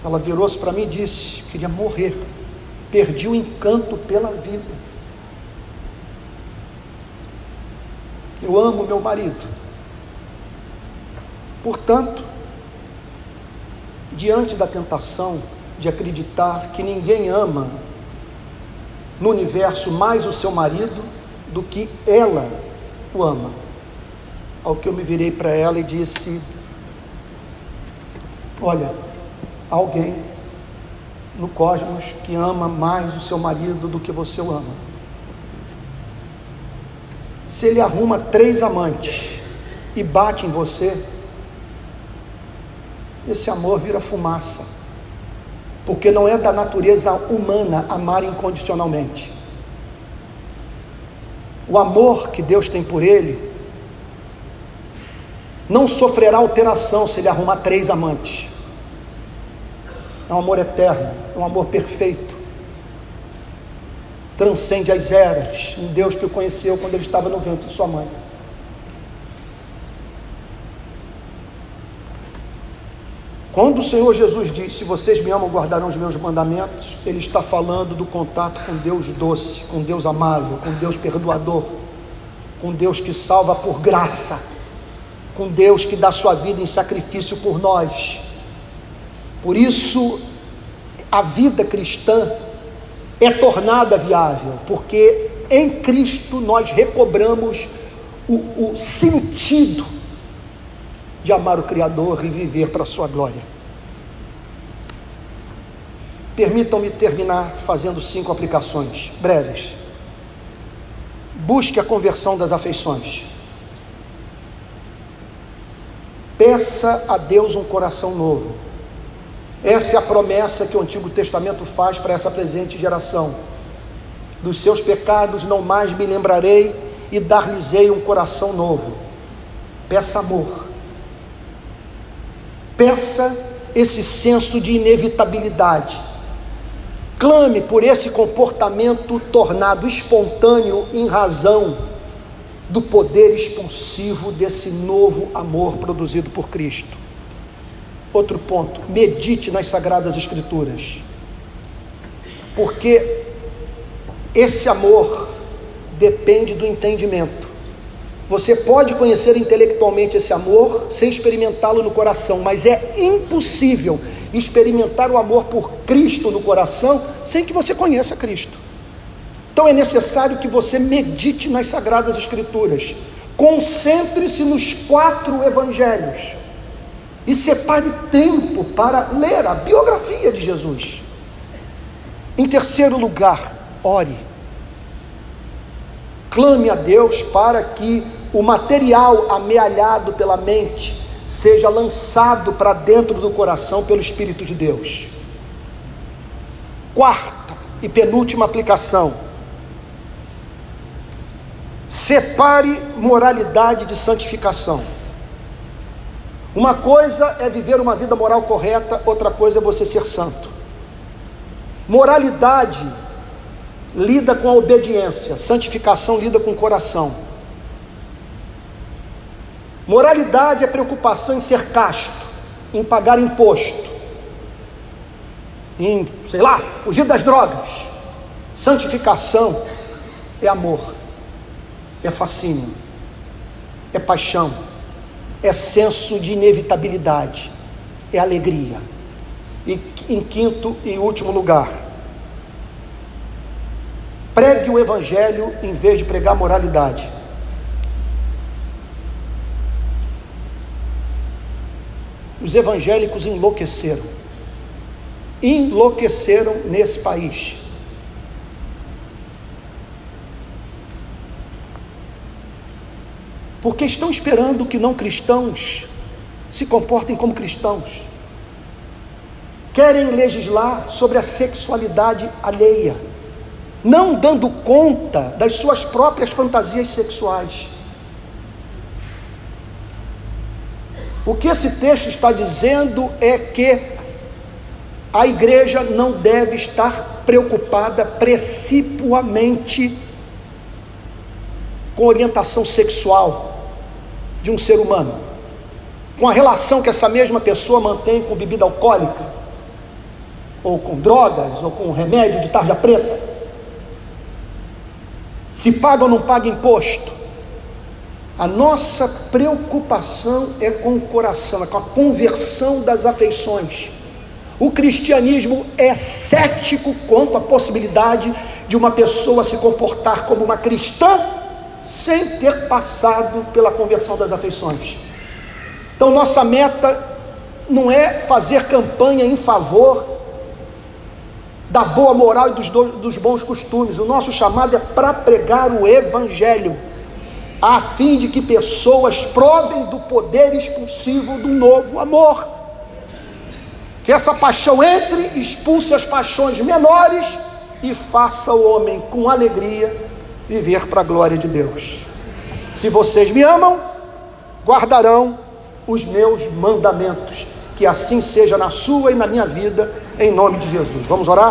Speaker 1: Ela virou-se para mim e disse: queria morrer, perdi o encanto pela vida. Eu amo meu marido. Portanto, diante da tentação de acreditar que ninguém ama no universo mais o seu marido do que ela o ama, ao que eu me virei para ela e disse: Olha, alguém no cosmos que ama mais o seu marido do que você o ama. Se ele arruma três amantes e bate em você, esse amor vira fumaça, porque não é da natureza humana amar incondicionalmente. O amor que Deus tem por ele não sofrerá alteração se ele arrumar três amantes é um amor eterno, é um amor perfeito. Transcende as eras, um Deus que o conheceu quando ele estava no ventre de sua mãe. Quando o Senhor Jesus diz: Se vocês me amam, guardarão os meus mandamentos, Ele está falando do contato com Deus doce, com Deus amável, com Deus perdoador, com Deus que salva por graça, com Deus que dá sua vida em sacrifício por nós. Por isso, a vida cristã é tornada viável, porque em Cristo nós recobramos o, o sentido de amar o Criador e viver para a sua glória. Permitam-me terminar fazendo cinco aplicações breves. Busque a conversão das afeições. Peça a Deus um coração novo. Essa é a promessa que o Antigo Testamento faz para essa presente geração. Dos seus pecados não mais me lembrarei e dar-lhes-ei um coração novo. Peça amor. Peça esse senso de inevitabilidade. Clame por esse comportamento tornado espontâneo em razão do poder expulsivo desse novo amor produzido por Cristo. Outro ponto, medite nas Sagradas Escrituras, porque esse amor depende do entendimento. Você pode conhecer intelectualmente esse amor sem experimentá-lo no coração, mas é impossível experimentar o amor por Cristo no coração sem que você conheça Cristo. Então é necessário que você medite nas Sagradas Escrituras, concentre-se nos quatro evangelhos e separe tempo para ler a biografia de Jesus. Em terceiro lugar, ore. Clame a Deus para que o material amealhado pela mente seja lançado para dentro do coração pelo Espírito de Deus. Quarta e penúltima aplicação. Separe moralidade de santificação. Uma coisa é viver uma vida moral correta, outra coisa é você ser santo. Moralidade lida com a obediência, santificação lida com o coração. Moralidade é preocupação em ser casto, em pagar imposto, em, sei lá, fugir das drogas. Santificação é amor, é fascínio, é paixão é senso de inevitabilidade, é alegria. E em quinto e último lugar, pregue o evangelho em vez de pregar moralidade. Os evangélicos enlouqueceram. Enlouqueceram nesse país. Porque estão esperando que não cristãos se comportem como cristãos. Querem legislar sobre a sexualidade alheia, não dando conta das suas próprias fantasias sexuais. O que esse texto está dizendo é que a igreja não deve estar preocupada precipuamente com orientação sexual de um ser humano, com a relação que essa mesma pessoa mantém com bebida alcoólica, ou com drogas, ou com remédio de tarja preta, se paga ou não paga imposto, a nossa preocupação é com o coração, é com a conversão das afeições. O cristianismo é cético quanto à possibilidade de uma pessoa se comportar como uma cristã sem ter passado pela conversão das afeições. Então, nossa meta não é fazer campanha em favor da boa moral e dos, dos bons costumes. O nosso chamado é para pregar o Evangelho a fim de que pessoas provem do poder expulsivo do novo amor. Que essa paixão entre, expulse as paixões menores e faça o homem com alegria viver para a glória de Deus. Se vocês me amam, guardarão os meus mandamentos. Que assim seja na sua e na minha vida, em nome de Jesus. Vamos orar?